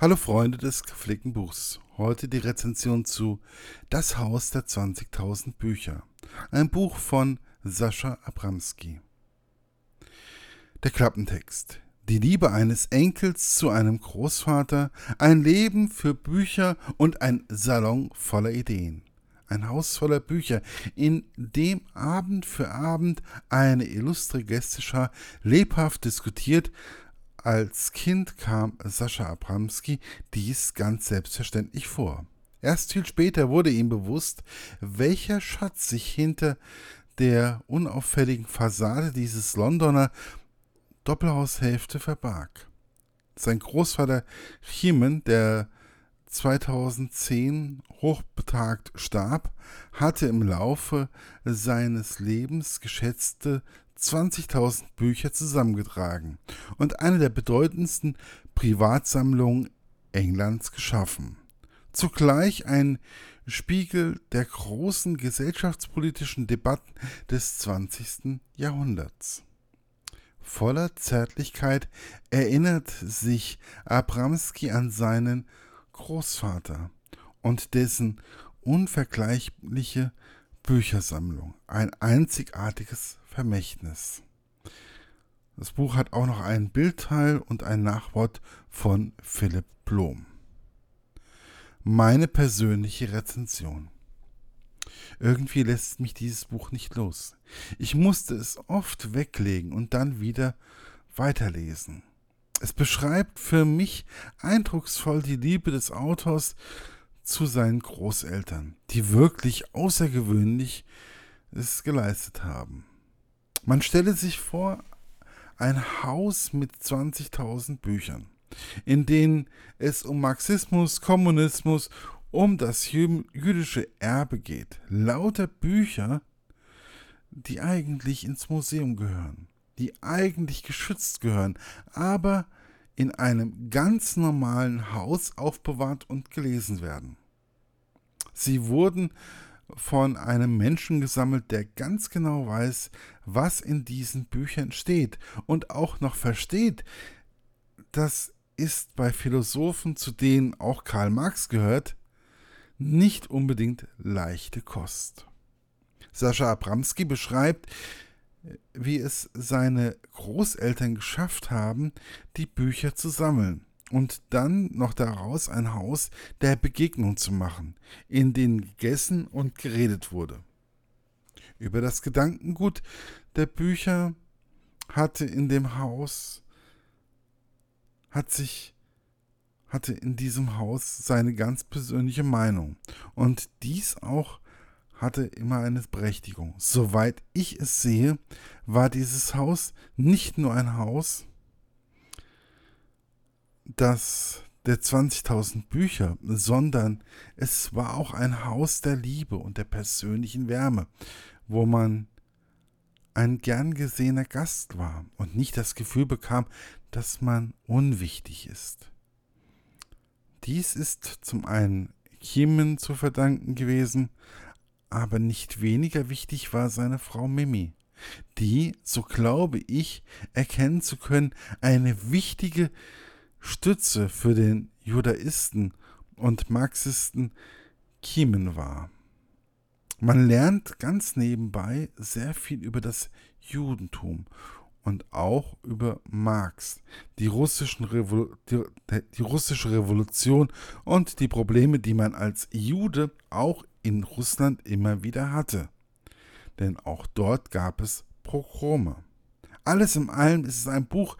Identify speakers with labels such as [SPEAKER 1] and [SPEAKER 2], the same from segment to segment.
[SPEAKER 1] Hallo Freunde des gepflegten Buchs. Heute die Rezension zu Das Haus der 20.000 Bücher. Ein Buch von Sascha Abramski. Der Klappentext. Die Liebe eines Enkels zu einem Großvater, ein Leben für Bücher und ein Salon voller Ideen. Ein Haus voller Bücher, in dem Abend für Abend eine illustre Gästeschar lebhaft diskutiert, als Kind kam Sascha Abramski dies ganz selbstverständlich vor. Erst viel später wurde ihm bewusst, welcher Schatz sich hinter der unauffälligen Fassade dieses Londoner Doppelhaushälfte verbarg. Sein Großvater Chiemen, der 2010 hochbetagt starb, hatte im Laufe seines Lebens geschätzte 20.000 Bücher zusammengetragen und eine der bedeutendsten Privatsammlungen Englands geschaffen. Zugleich ein Spiegel der großen gesellschaftspolitischen Debatten des 20. Jahrhunderts. Voller Zärtlichkeit erinnert sich Abramski an seinen Großvater und dessen unvergleichliche Büchersammlung, ein einzigartiges Vermächtnis. Das Buch hat auch noch einen Bildteil und ein Nachwort von Philipp Blom. Meine persönliche Rezension. Irgendwie lässt mich dieses Buch nicht los. Ich musste es oft weglegen und dann wieder weiterlesen. Es beschreibt für mich eindrucksvoll die Liebe des Autors zu seinen Großeltern, die wirklich außergewöhnlich es geleistet haben. Man stelle sich vor, ein Haus mit 20.000 Büchern, in denen es um Marxismus, Kommunismus, um das jüdische Erbe geht. Lauter Bücher, die eigentlich ins Museum gehören, die eigentlich geschützt gehören, aber in einem ganz normalen Haus aufbewahrt und gelesen werden. Sie wurden von einem Menschen gesammelt, der ganz genau weiß, was in diesen Büchern steht und auch noch versteht. Das ist bei Philosophen, zu denen auch Karl Marx gehört, nicht unbedingt leichte Kost. Sascha Abramski beschreibt, wie es seine Großeltern geschafft haben, die Bücher zu sammeln und dann noch daraus ein Haus der Begegnung zu machen, in dem gegessen und geredet wurde. Über das Gedankengut der Bücher hatte in dem Haus, hat sich, hatte in diesem Haus seine ganz persönliche Meinung und dies auch hatte immer eine Berechtigung. Soweit ich es sehe, war dieses Haus nicht nur ein Haus, das der 20.000 Bücher, sondern es war auch ein Haus der Liebe und der persönlichen Wärme, wo man ein gern gesehener Gast war und nicht das Gefühl bekam, dass man unwichtig ist. Dies ist zum einen Kiemen zu verdanken gewesen, aber nicht weniger wichtig war seine Frau Mimi, die, so glaube ich, erkennen zu können, eine wichtige Stütze für den Judaisten und Marxisten Kiemen war. Man lernt ganz nebenbei sehr viel über das Judentum und auch über Marx, die, russischen Revol die, die, russische Revolution und die Probleme, die man als Jude auch in Russland immer wieder hatte. Denn auch dort gab es Pogrome. Alles in allem ist es ein Buch,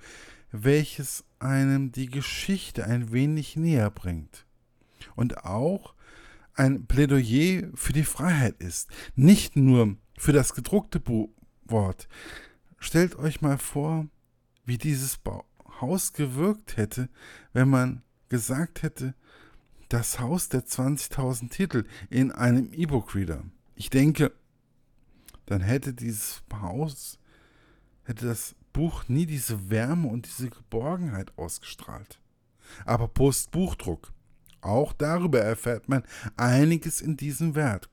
[SPEAKER 1] welches einem die Geschichte ein wenig näher bringt und auch ein Plädoyer für die Freiheit ist, nicht nur für das gedruckte Wort. Stellt euch mal vor, wie dieses Haus gewirkt hätte, wenn man gesagt hätte, das Haus der 20.000 Titel in einem E-Book-Reader. Ich denke, dann hätte dieses Haus, hätte das Buch nie diese Wärme und diese Geborgenheit ausgestrahlt. Aber Postbuchdruck, auch darüber erfährt man einiges in diesem Werk.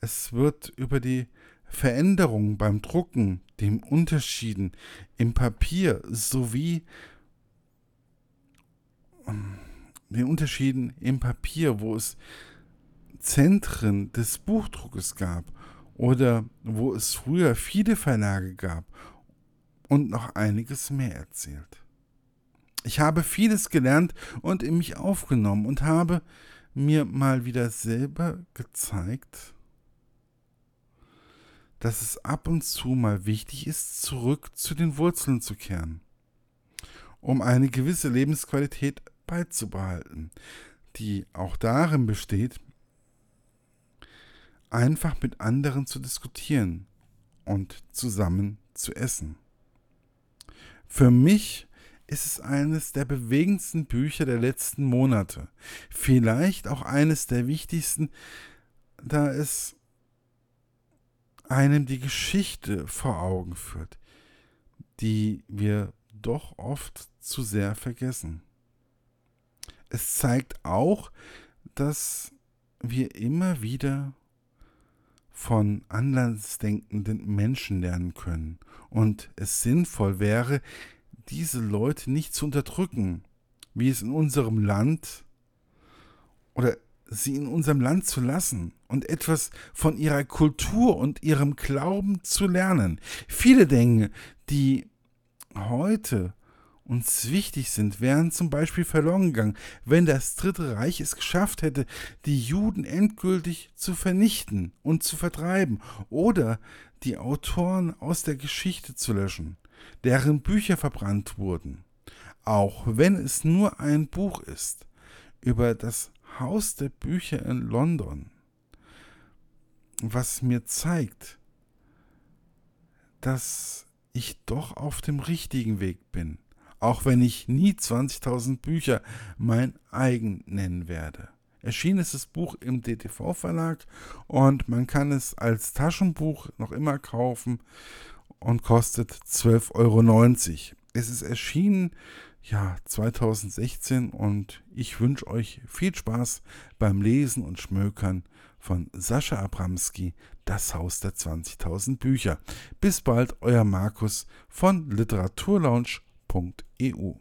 [SPEAKER 1] Es wird über die Veränderungen beim Drucken, den Unterschieden im Papier sowie den Unterschieden im Papier, wo es Zentren des Buchdruckes gab oder wo es früher viele Verlage gab und noch einiges mehr erzählt. Ich habe vieles gelernt und in mich aufgenommen und habe mir mal wieder selber gezeigt, dass es ab und zu mal wichtig ist, zurück zu den Wurzeln zu kehren, um eine gewisse Lebensqualität beizubehalten, die auch darin besteht, einfach mit anderen zu diskutieren und zusammen zu essen. Für mich ist es eines der bewegendsten Bücher der letzten Monate. Vielleicht auch eines der wichtigsten, da es einem die Geschichte vor Augen führt, die wir doch oft zu sehr vergessen. Es zeigt auch, dass wir immer wieder von andersdenkenden Menschen lernen können und es sinnvoll wäre, diese Leute nicht zu unterdrücken, wie es in unserem Land oder sie in unserem Land zu lassen und etwas von ihrer Kultur und ihrem Glauben zu lernen. Viele Dinge, die heute uns wichtig sind, wären zum Beispiel verloren gegangen, wenn das Dritte Reich es geschafft hätte, die Juden endgültig zu vernichten und zu vertreiben oder die Autoren aus der Geschichte zu löschen, deren Bücher verbrannt wurden, auch wenn es nur ein Buch ist über das Haus der Bücher in London, was mir zeigt, dass ich doch auf dem richtigen Weg bin auch wenn ich nie 20.000 Bücher mein eigen nennen werde. Erschienen ist das Buch im DTV-Verlag und man kann es als Taschenbuch noch immer kaufen und kostet 12,90 Euro. Es ist erschienen ja 2016 und ich wünsche euch viel Spaß beim Lesen und Schmökern von Sascha Abramski, Das Haus der 20.000 Bücher. Bis bald, euer Markus von Literaturlaunch www.eu